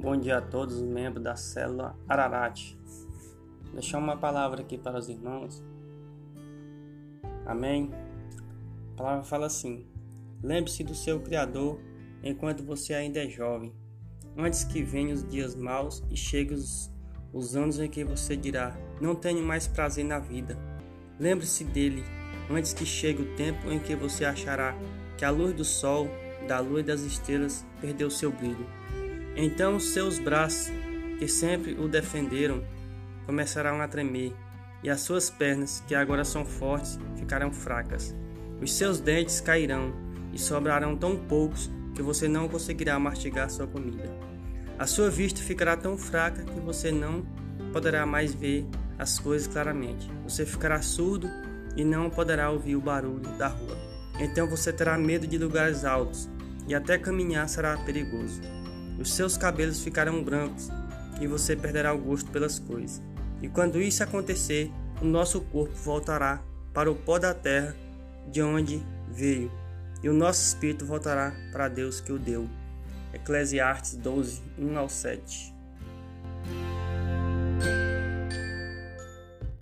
Bom dia a todos os membros da célula Ararat. Deixar uma palavra aqui para os irmãos. Amém? A palavra fala assim: Lembre-se do seu Criador enquanto você ainda é jovem, antes que venham os dias maus e cheguem os, os anos em que você dirá: Não tenho mais prazer na vida. Lembre-se dele antes que chegue o tempo em que você achará que a luz do sol, da lua e das estrelas perdeu seu brilho. Então seus braços, que sempre o defenderam, começarão a tremer, e as suas pernas, que agora são fortes, ficarão fracas. Os seus dentes cairão e sobrarão tão poucos que você não conseguirá mastigar sua comida. A sua vista ficará tão fraca que você não poderá mais ver as coisas claramente. Você ficará surdo e não poderá ouvir o barulho da rua. Então você terá medo de lugares altos e até caminhar será perigoso. Os seus cabelos ficarão brancos e você perderá o gosto pelas coisas. E quando isso acontecer, o nosso corpo voltará para o pó da terra de onde veio, e o nosso espírito voltará para Deus que o deu. Eclesiastes 12, 1 ao 7.